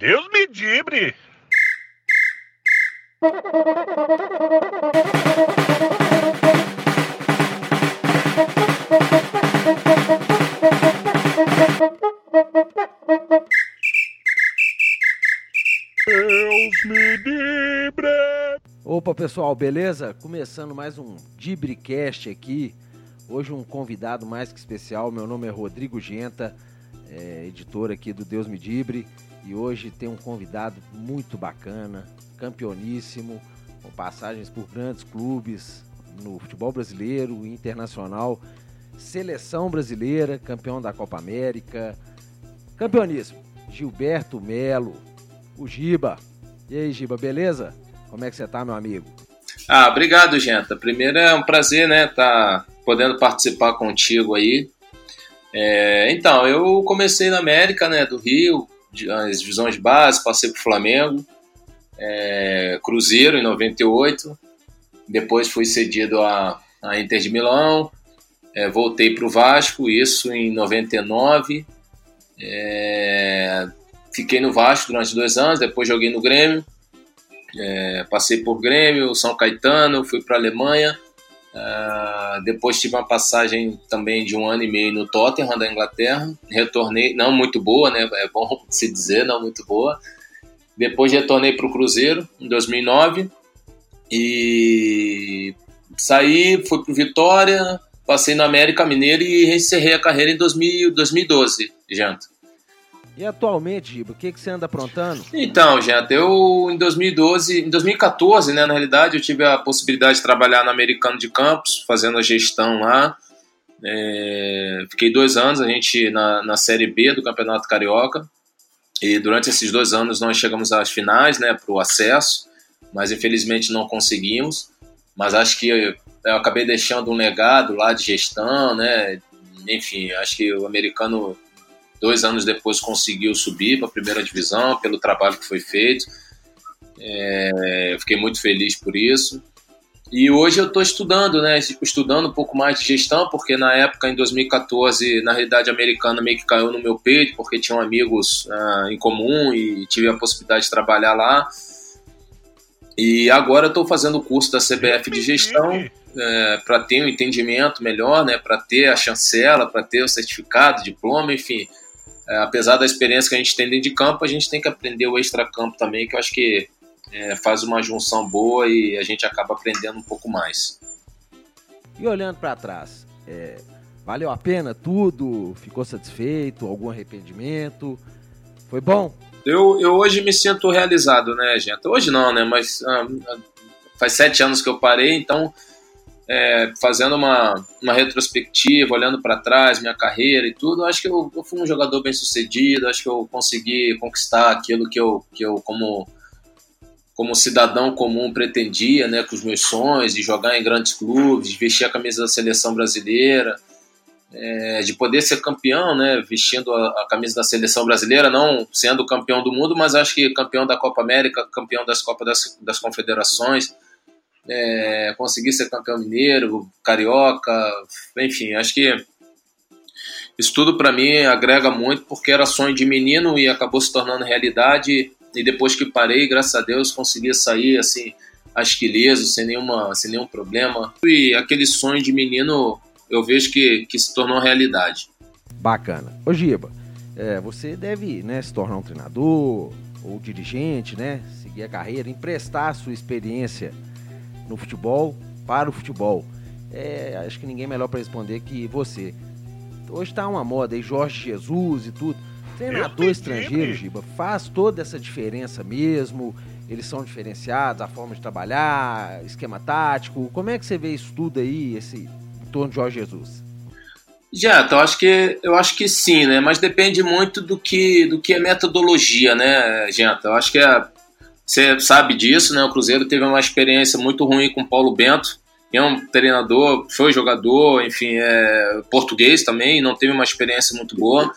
Deus me dibre! Deus me dibre! Opa pessoal, beleza? Começando mais um Dibricast aqui. Hoje um convidado mais que especial. Meu nome é Rodrigo Genta, é, editor aqui do Deus Me Dibre. E hoje tem um convidado muito bacana, campeoníssimo, com passagens por grandes clubes no futebol brasileiro e internacional. Seleção brasileira, campeão da Copa América, campeoníssimo. Gilberto Melo, o Giba. E aí, Giba, beleza? Como é que você tá, meu amigo? Ah, obrigado, Genta. Primeiro é um prazer, né, tá podendo participar contigo aí. É, então, eu comecei na América, né, do Rio, as divisões de base, passei pro Flamengo, é, Cruzeiro em 98, depois fui cedido a, a Inter de Milão, é, voltei pro Vasco, isso em 99, é, fiquei no Vasco durante dois anos, depois joguei no Grêmio, é, passei por Grêmio, São Caetano, fui para a Alemanha, Uh, depois tive uma passagem também de um ano e meio no Tottenham da Inglaterra. Retornei, não muito boa, né? É bom se dizer, não muito boa. Depois retornei para o Cruzeiro em 2009 e saí, fui para o Vitória, passei no América Mineiro e encerrei a carreira em 2000, 2012, janto. E atualmente, Giba, o que, que você anda aprontando? Então, gente, eu em 2012, em 2014, né, na realidade, eu tive a possibilidade de trabalhar no Americano de Campos, fazendo a gestão lá. É, fiquei dois anos, a gente na, na Série B do Campeonato Carioca. E durante esses dois anos nós chegamos às finais, né, para o acesso, mas infelizmente não conseguimos. Mas acho que eu, eu acabei deixando um legado lá de gestão, né? Enfim, acho que o americano Dois anos depois conseguiu subir para a primeira divisão pelo trabalho que foi feito. É, fiquei muito feliz por isso. E hoje eu estou estudando, né? Estudando um pouco mais de gestão, porque na época, em 2014, na realidade americana meio que caiu no meu peito, porque tinham amigos ah, em comum e tive a possibilidade de trabalhar lá. E agora eu estou fazendo o curso da CBF de gestão é, para ter um entendimento melhor, né? Para ter a chancela, para ter o certificado, diploma, enfim é, apesar da experiência que a gente tem dentro de campo, a gente tem que aprender o extra-campo também, que eu acho que é, faz uma junção boa e a gente acaba aprendendo um pouco mais. E olhando para trás, é, valeu a pena tudo? Ficou satisfeito? Algum arrependimento? Foi bom? Eu, eu hoje me sinto realizado, né, gente? Hoje não, né? Mas ah, faz sete anos que eu parei, então é, fazendo uma, uma retrospectiva, olhando para trás, minha carreira e tudo, acho que eu, eu, fui um jogador bem sucedido, acho que eu consegui conquistar aquilo que eu, que eu como, como cidadão comum pretendia, né, com os meus sonhos, de jogar em grandes clubes, de vestir a camisa da seleção brasileira, é, de poder ser campeão, né, vestindo a, a, camisa da seleção brasileira, não sendo campeão do mundo, mas acho que campeão da Copa América, campeão das Copas das, das Confederações, é, conseguir ser campeão mineiro, carioca, enfim, acho que isso tudo para mim agrega muito porque era sonho de menino e acabou se tornando realidade e depois que parei, graças a Deus, consegui sair assim asquileso, sem nenhuma, sem nenhum problema. E aquele sonho de menino eu vejo que, que se tornou realidade. Bacana. Ô Giba, é, você deve né, se tornar um treinador ou dirigente, né? Seguir a carreira, emprestar a sua experiência no futebol para o futebol? É, acho que ninguém é melhor para responder que você. Hoje está uma moda aí, Jorge Jesus e tudo. Treinador estrangeiro, Giba, faz toda essa diferença mesmo. Eles são diferenciados, a forma de trabalhar, esquema tático. Como é que você vê isso tudo aí, esse em torno de Jorge Jesus? Já, então acho que eu acho que sim, né? Mas depende muito do que do que é metodologia, né, gente? Eu acho que é, você sabe disso, né? O Cruzeiro teve uma experiência muito ruim com o Paulo Bento, que é um treinador, foi jogador, enfim, é português também, não teve uma experiência muito boa.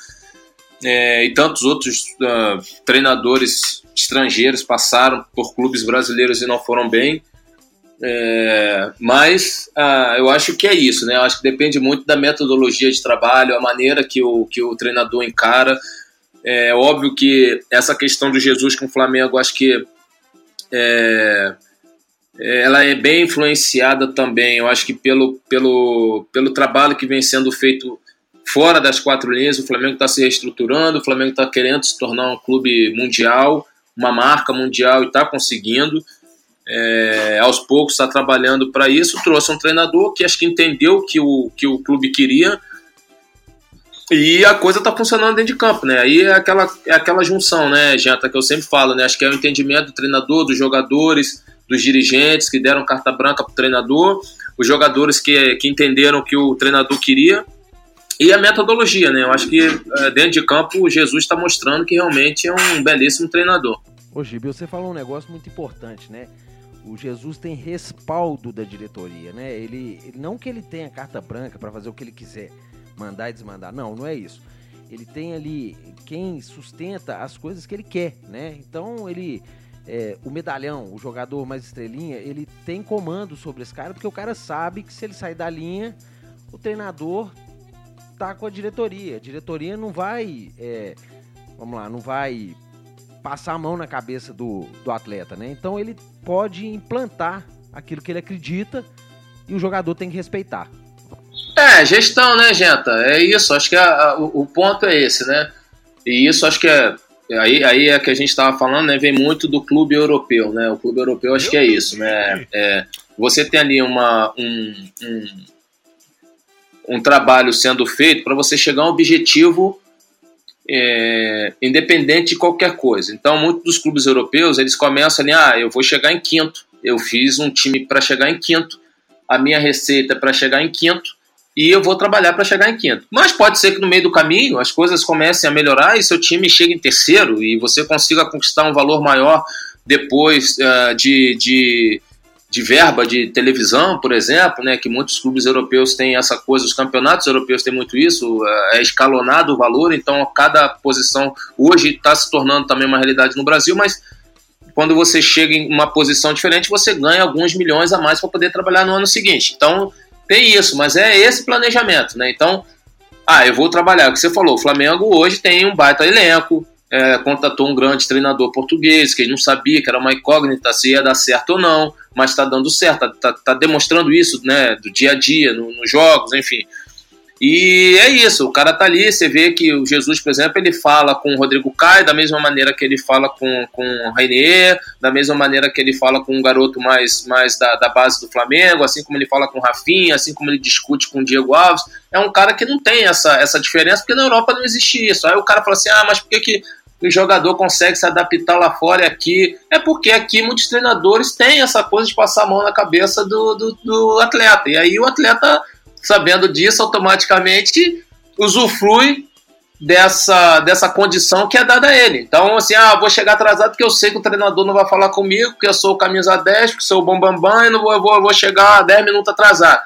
É, e tantos outros uh, treinadores estrangeiros passaram por clubes brasileiros e não foram bem. É, mas uh, eu acho que é isso, né? Eu acho que depende muito da metodologia de trabalho, a maneira que o, que o treinador encara É óbvio que essa questão do Jesus com o Flamengo, acho que é, ela é bem influenciada também, eu acho que pelo, pelo, pelo trabalho que vem sendo feito fora das quatro linhas. O Flamengo está se reestruturando, o Flamengo está querendo se tornar um clube mundial, uma marca mundial e está conseguindo. É, aos poucos está trabalhando para isso. Trouxe um treinador que acho que entendeu que o que o clube queria e a coisa está funcionando dentro de campo, né? Aí é aquela, é aquela junção, né, Janta, que eu sempre falo, né? Acho que é o entendimento do treinador, dos jogadores, dos dirigentes que deram carta branca para o treinador, os jogadores que, que entenderam que o treinador queria e a metodologia, né? Eu acho que é, dentro de campo o Jesus está mostrando que realmente é um belíssimo treinador. Ô Gibi, você falou um negócio muito importante, né? O Jesus tem respaldo da diretoria, né? Ele não que ele tenha carta branca para fazer o que ele quiser, mandar e desmandar. Não, não é isso. Ele tem ali quem sustenta as coisas que ele quer, né? Então ele é, o medalhão, o jogador mais estrelinha, ele tem comando sobre esse cara porque o cara sabe que se ele sair da linha, o treinador tá com a diretoria. A diretoria não vai, é, vamos lá, não vai passar a mão na cabeça do, do atleta, né? Então ele pode implantar aquilo que ele acredita e o jogador tem que respeitar. É, gestão, né, Genta? É isso, acho que a, a, o, o, ponto é esse, né? E isso acho que é. Aí, aí é que a gente estava falando, né? Vem muito do clube europeu, né? O clube europeu acho que é isso, né? É, você tem ali uma, um, um, um trabalho sendo feito para você chegar a um objetivo é, independente de qualquer coisa. Então, muitos dos clubes europeus eles começam ali, ah, eu vou chegar em quinto, eu fiz um time para chegar em quinto, a minha receita é para chegar em quinto e eu vou trabalhar para chegar em quinto. Mas pode ser que no meio do caminho as coisas comecem a melhorar e seu time chegue em terceiro e você consiga conquistar um valor maior depois uh, de, de de verba de televisão, por exemplo, né, que muitos clubes europeus têm essa coisa, os campeonatos europeus têm muito isso, é, é escalonado o valor, então cada posição hoje está se tornando também uma realidade no Brasil, mas quando você chega em uma posição diferente, você ganha alguns milhões a mais para poder trabalhar no ano seguinte. Então tem isso, mas é esse planejamento, né? Então, ah, eu vou trabalhar. O que você falou, o Flamengo hoje tem um baita elenco, é, contratou um grande treinador português, que ele não sabia que era uma incógnita se ia dar certo ou não, mas está dando certo, está tá, tá demonstrando isso né, do dia a dia, no, nos jogos, enfim. E é isso, o cara tá ali, você vê que o Jesus, por exemplo, ele fala com o Rodrigo Caio da mesma maneira que ele fala com, com o Rainier, da mesma maneira que ele fala com um garoto mais, mais da, da base do Flamengo, assim como ele fala com o Rafinha, assim como ele discute com o Diego Alves. É um cara que não tem essa, essa diferença, porque na Europa não existia isso. Aí o cara fala assim, ah, mas por que, que o jogador consegue se adaptar lá fora e aqui. É porque aqui muitos treinadores têm essa coisa de passar a mão na cabeça do, do, do atleta. E aí o atleta, sabendo disso, automaticamente usufrui dessa, dessa condição que é dada a ele. Então, assim, ah, vou chegar atrasado porque eu sei que o treinador não vai falar comigo, porque eu sou o camisa 10, porque sou o bambambam, bam, bam, e não vou, eu vou, eu vou chegar 10 minutos atrasado.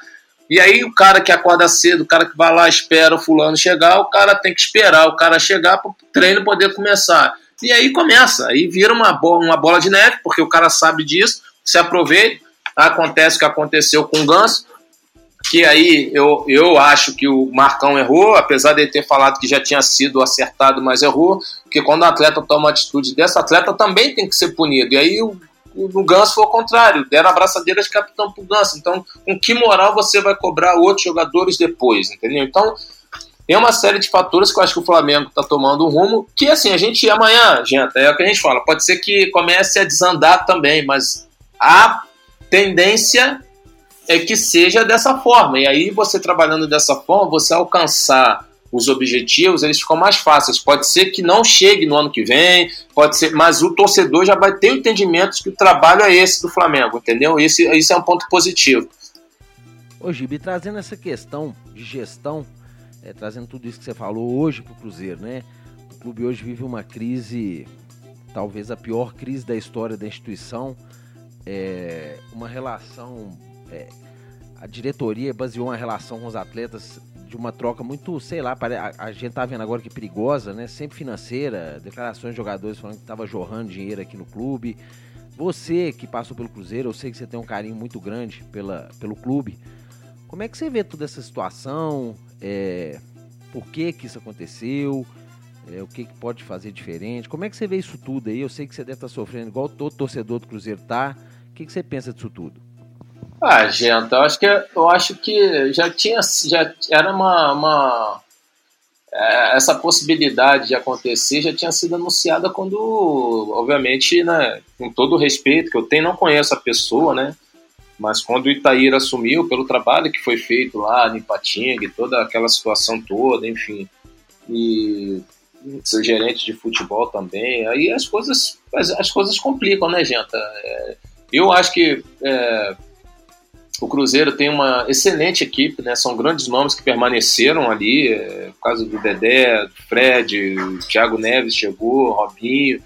E aí o cara que acorda cedo, o cara que vai lá, espera o fulano chegar, o cara tem que esperar o cara chegar para o treino poder começar. E aí começa, aí vira uma uma bola de neve, porque o cara sabe disso, se aproveita. Acontece o que aconteceu com o Ganso, que aí eu, eu acho que o Marcão errou, apesar de ele ter falado que já tinha sido acertado, mas errou, porque quando o atleta toma uma atitude dessa, o atleta também tem que ser punido. E aí o no Ganso foi o contrário, deram abraçadeira de capitão pro Ganso. Então, com que moral você vai cobrar outros jogadores depois, entendeu? Então, tem uma série de fatores que eu acho que o Flamengo está tomando um rumo que, assim, a gente amanhã, gente, é o que a gente fala, pode ser que comece a desandar também, mas a tendência é que seja dessa forma. E aí, você trabalhando dessa forma, você alcançar os objetivos, eles ficam mais fáceis. Pode ser que não chegue no ano que vem, pode ser, mas o torcedor já vai ter o entendimento que o trabalho é esse do Flamengo, entendeu? Esse, esse é um ponto positivo. Ô Gibi, trazendo essa questão de gestão, é, trazendo tudo isso que você falou hoje para o Cruzeiro, né? O clube hoje vive uma crise, talvez a pior crise da história da instituição, é, uma relação é, a diretoria baseou uma relação com os atletas de uma troca muito, sei lá, a, a gente tá vendo agora que perigosa, né? Sempre financeira, declarações de jogadores falando que tava jorrando dinheiro aqui no clube. Você que passou pelo Cruzeiro, eu sei que você tem um carinho muito grande pela, pelo clube. Como é que você vê toda essa situação? É, por que que isso aconteceu? É, o que, que pode fazer diferente? Como é que você vê isso tudo aí? Eu sei que você deve estar sofrendo igual todo torcedor do Cruzeiro tá. O que, que você pensa disso tudo? Ah, gente, eu acho que eu acho que já tinha já era uma, uma é, essa possibilidade de acontecer já tinha sido anunciada quando, obviamente, né, com todo o respeito que eu tenho, não conheço a pessoa, né? Mas quando o Itaíra assumiu, pelo trabalho que foi feito lá em Ipatinga, toda aquela situação toda, enfim, e seu gerente de futebol também, aí as coisas, as, as coisas complicam, né, gente? É, eu acho que é, o Cruzeiro tem uma excelente equipe, né? São grandes nomes que permaneceram ali, é, por causa do Dedé, do Fred, o Thiago Neves chegou, Robinho,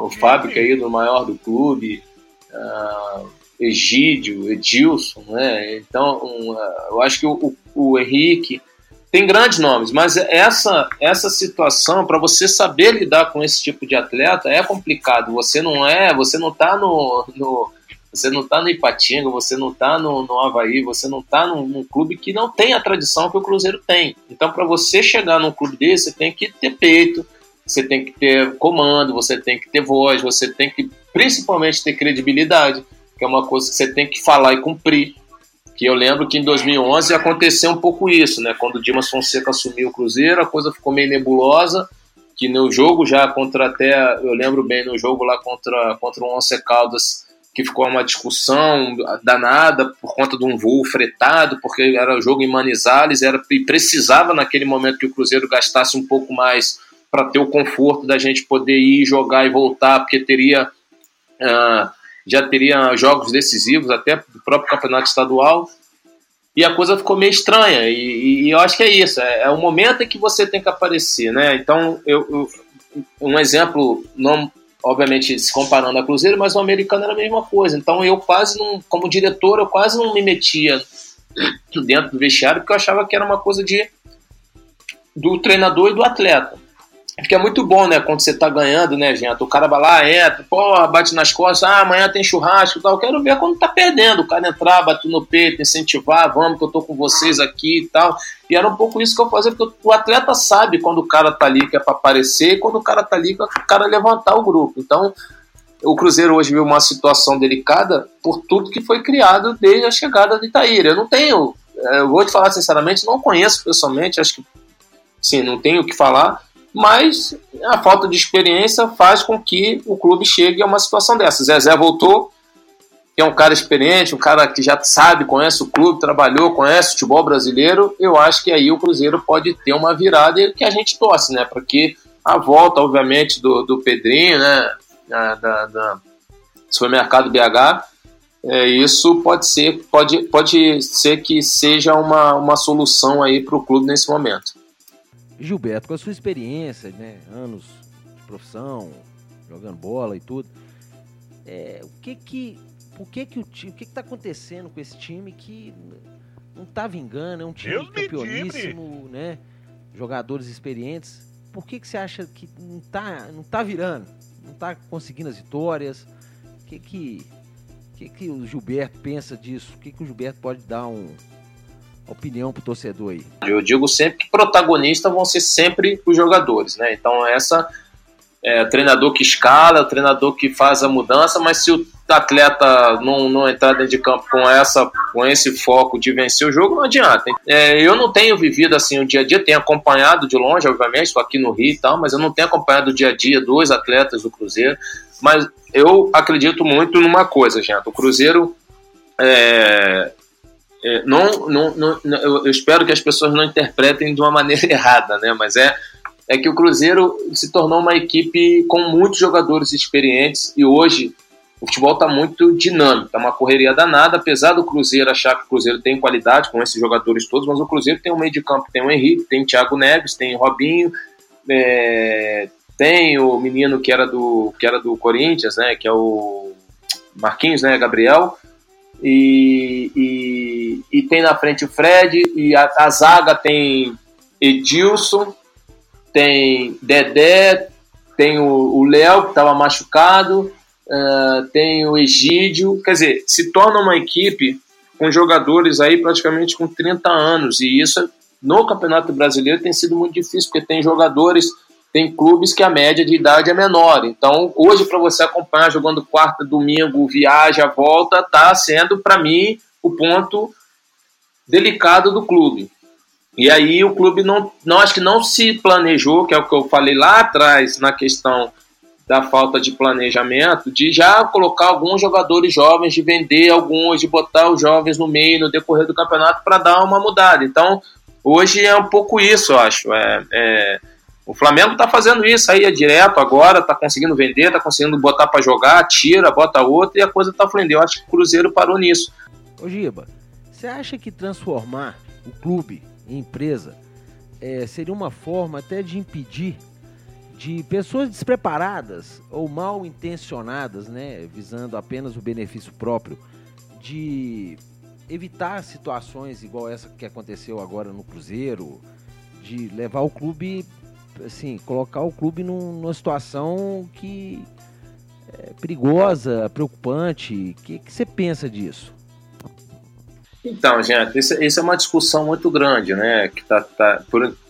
o Fábio, que é do maior do clube. Uh, Egídio, Edilson, né? Então, um, eu acho que o, o, Henrique tem grandes nomes, mas essa essa situação para você saber lidar com esse tipo de atleta é complicado. Você não é, você não está no, no, você não tá no Ipatinga, você não está no, no Havaí, você não está num, num, clube que não tem a tradição que o Cruzeiro tem. Então, para você chegar num clube desse, você tem que ter peito, você tem que ter comando, você tem que ter voz, você tem que principalmente ter credibilidade que é uma coisa que você tem que falar e cumprir. Que eu lembro que em 2011 aconteceu um pouco isso, né? Quando o Dimas Fonseca assumiu o Cruzeiro, a coisa ficou meio nebulosa, que no jogo já contra até, eu lembro bem no jogo lá contra, contra o Once Caldas, que ficou uma discussão danada por conta de um voo fretado, porque era jogo em Manizales, era, e precisava naquele momento que o Cruzeiro gastasse um pouco mais para ter o conforto da gente poder ir jogar e voltar, porque teria... Uh, já teria jogos decisivos, até do próprio campeonato estadual, e a coisa ficou meio estranha. E, e eu acho que é isso, é, é, o momento em que você tem que aparecer, né? Então, eu, eu, um exemplo, não obviamente se comparando a Cruzeiro, mas o americano era a mesma coisa. Então, eu quase não, como diretor, eu quase não me metia dentro do vestiário, porque eu achava que era uma coisa de do treinador e do atleta. Porque é muito bom, né? Quando você tá ganhando, né, gente? O cara vai lá, entra, pô, bate nas costas, ah, amanhã tem churrasco e tal. Quero ver quando tá perdendo. O cara entrar, bater no peito, incentivar, vamos que eu tô com vocês aqui e tal. E era um pouco isso que eu fazia, porque o atleta sabe quando o cara tá ali que é pra aparecer e quando o cara tá ali que é o cara levantar o grupo. Então, o Cruzeiro hoje viu uma situação delicada por tudo que foi criado desde a chegada de Itaíra. Eu não tenho, é, eu vou te falar sinceramente, não conheço pessoalmente, acho que, sim, não tenho o que falar mas a falta de experiência faz com que o clube chegue a uma situação dessa. Zezé voltou, que é um cara experiente, um cara que já sabe, conhece o clube, trabalhou, conhece o futebol brasileiro. Eu acho que aí o Cruzeiro pode ter uma virada e que a gente torce, né? Porque a volta, obviamente, do, do Pedrinho, né? Da, da, da supermercado BH, é, isso pode ser, pode, pode ser que seja uma, uma solução aí para o clube nesse momento. Gilberto, com a sua experiência, né, anos de profissão, jogando bola e tudo, é, o que que, o que que o time, o que que tá acontecendo com esse time que não tá vingando, é um time Deus campeoníssimo, né, jogadores experientes, por que que você acha que não tá, não tá virando, não tá conseguindo as vitórias, o que que, o que que o Gilberto pensa disso, o que que o Gilberto pode dar um opinião pro torcedor aí? Eu digo sempre que protagonistas vão ser sempre os jogadores, né? Então essa é o treinador que escala, é o treinador que faz a mudança, mas se o atleta não, não entrar dentro de campo com essa com esse foco de vencer o jogo, não adianta. É, eu não tenho vivido assim o dia a dia, tenho acompanhado de longe, obviamente, estou aqui no Rio e tal, mas eu não tenho acompanhado o dia a dia dos atletas do Cruzeiro. Mas eu acredito muito numa coisa, gente. O Cruzeiro é, é, não, não, não, eu, espero que as pessoas não interpretem de uma maneira errada, né? Mas é, é que o Cruzeiro se tornou uma equipe com muitos jogadores experientes e hoje o futebol está muito dinâmico, está uma correria danada, apesar do Cruzeiro achar que o Cruzeiro tem qualidade com esses jogadores todos, mas o Cruzeiro tem um meio de campo, tem o Henrique, tem o Thiago Neves, tem o Robinho, é, tem o menino que era do que era do Corinthians, né? Que é o Marquinhos, né? Gabriel e, e, e, tem na frente o Fred, e a, a zaga tem Edilson, tem Dedé, tem o Léo, que estava machucado, uh, tem o Egídio. Quer dizer, se torna uma equipe com jogadores aí praticamente com 30 anos, e isso no Campeonato Brasileiro tem sido muito difícil, porque tem jogadores tem clubes que a média de idade é menor. Então, hoje, para você acompanhar jogando quarta, domingo, viaja, volta, está sendo, para mim, o ponto delicado do clube. E aí o clube não, não acho que não se planejou, que é o que eu falei lá atrás na questão da falta de planejamento, de já colocar alguns jogadores jovens, de vender alguns, de botar os jovens no meio no decorrer do campeonato para dar uma mudada. Então, hoje é um pouco isso, eu acho. É, é o Flamengo está fazendo isso aí é direto agora, está conseguindo vender, está conseguindo botar para jogar, tira, bota outro e a coisa está fluindo. Eu acho que o Cruzeiro parou nisso. Ô Giba, você acha que transformar o clube em empresa é, seria uma forma até de impedir de pessoas despreparadas ou mal intencionadas, né, visando apenas o benefício próprio, de evitar situações igual essa que aconteceu agora no Cruzeiro, de levar o clube, assim, colocar o clube num, numa situação que é perigosa, preocupante. O que, que você pensa disso? Então, gente, isso, é uma discussão muito grande, né, que está tá,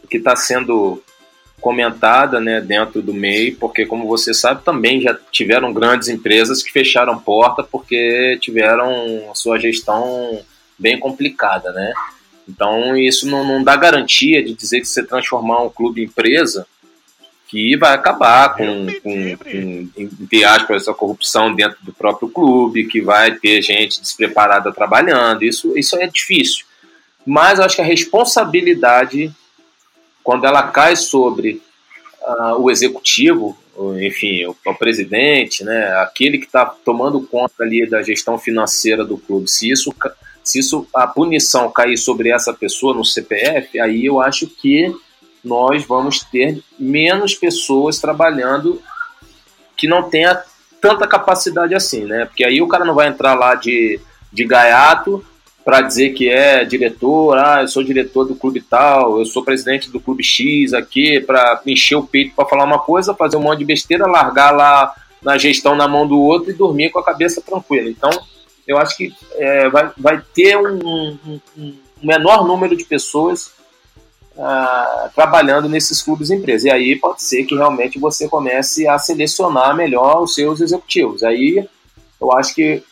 que tá sendo comentada né, dentro do MEI, porque, como você sabe, também já tiveram grandes empresas que fecharam porta porque tiveram sua gestão bem complicada. Né? Então, isso não, não dá garantia de dizer que você transformar um clube em empresa que vai acabar com, com, com entre aspas, essa corrupção dentro do próprio clube, que vai ter gente despreparada trabalhando. Isso, isso é difícil. Mas eu acho que a responsabilidade quando ela cai sobre uh, o executivo, enfim, o, o, presidente, né, aquele que está tomando conta ali da gestão financeira do clube, se isso, se isso a punição cair sobre essa pessoa no CPF, aí eu acho que nós vamos ter menos pessoas trabalhando que não tenha tanta capacidade assim, né? Porque aí o cara não vai entrar lá de, de gaiato para dizer que é diretor, ah, eu sou diretor do clube tal, eu sou presidente do clube X aqui, para encher o peito para falar uma coisa, fazer um monte de besteira, largar lá na gestão na mão do outro e dormir com a cabeça tranquila. Então, eu acho que é, vai, vai ter um, um, um, menor número de pessoas ah, trabalhando nesses clubes empresas. E aí pode ser que realmente você comece a selecionar melhor os seus executivos. Aí eu acho que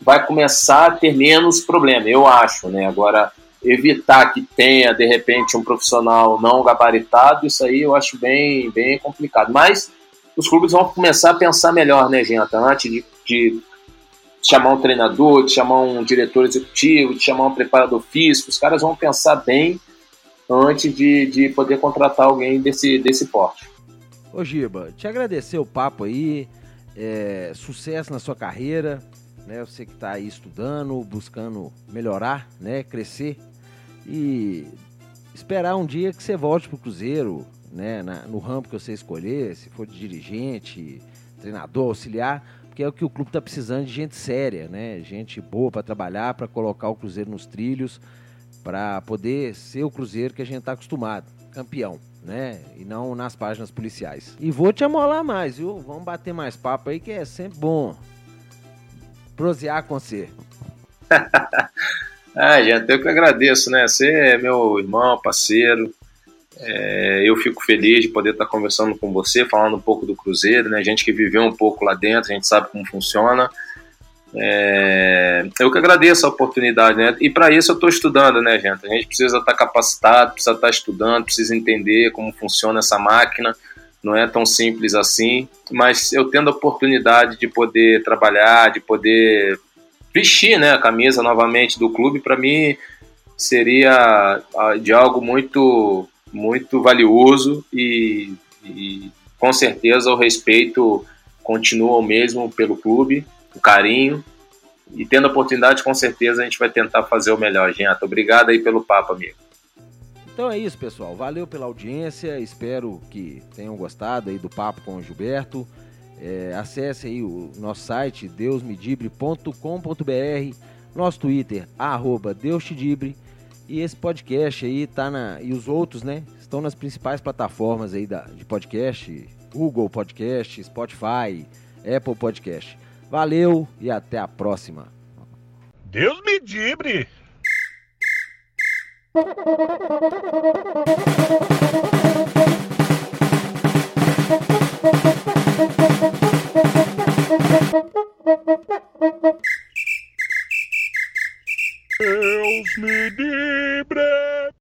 vai começar a ter menos problema, eu acho, né? Agora, evitar que tenha, de repente, um profissional não gabaritado, isso aí eu acho bem, bem complicado. Mas os clubes vão começar a pensar melhor, né, gente? Antes de, de chamar um treinador, de chamar um diretor executivo, de chamar um preparador físico, os caras vão pensar bem antes de, de poder contratar alguém desse, desse porte. Ô Giba, te agradecer o papo aí, é, sucesso na sua carreira, né? Você que está aí estudando, buscando melhorar, né? Crescer e esperar um dia que você volte pro Cruzeiro, né? Na, no ramo que você escolher, se for de dirigente, treinador, auxiliar, porque é o que o clube está precisando de gente séria, né? Gente boa para trabalhar, para colocar o Cruzeiro nos trilhos, para poder ser o Cruzeiro que a gente está acostumado, campeão. Né? E não nas páginas policiais. E vou te amolar mais, viu? Vamos bater mais papo aí que é sempre bom prosear com você. ah, gente, eu que agradeço, né? Você é meu irmão, parceiro. É, eu fico feliz de poder estar conversando com você, falando um pouco do Cruzeiro, né? Gente que viveu um pouco lá dentro, a gente sabe como funciona. É, eu que agradeço a oportunidade, né? E para isso eu estou estudando, né, gente? A gente precisa estar capacitado, precisa estar estudando, precisa entender como funciona essa máquina não é tão simples assim, mas eu tendo a oportunidade de poder trabalhar, de poder vestir né, a camisa novamente do clube, para mim seria ah, de algo muito, muito valioso e, e com certeza o respeito continua o mesmo pelo clube, o carinho, e tendo a oportunidade, com certeza a gente vai tentar fazer o melhor, gente. Obrigado aí pelo papo, amigo. Então é isso, pessoal. Valeu pela audiência. Espero que tenham gostado aí do papo com o Gilberto. É, acesse aí o nosso site deusmedibre.com.br, nosso Twitter, arroba Deustedibre. E esse podcast aí tá na. E os outros, né? Estão nas principais plataformas aí da, de podcast, Google Podcast, Spotify, Apple Podcast. Valeu e até a próxima. Deus me dibre! Deus me livre!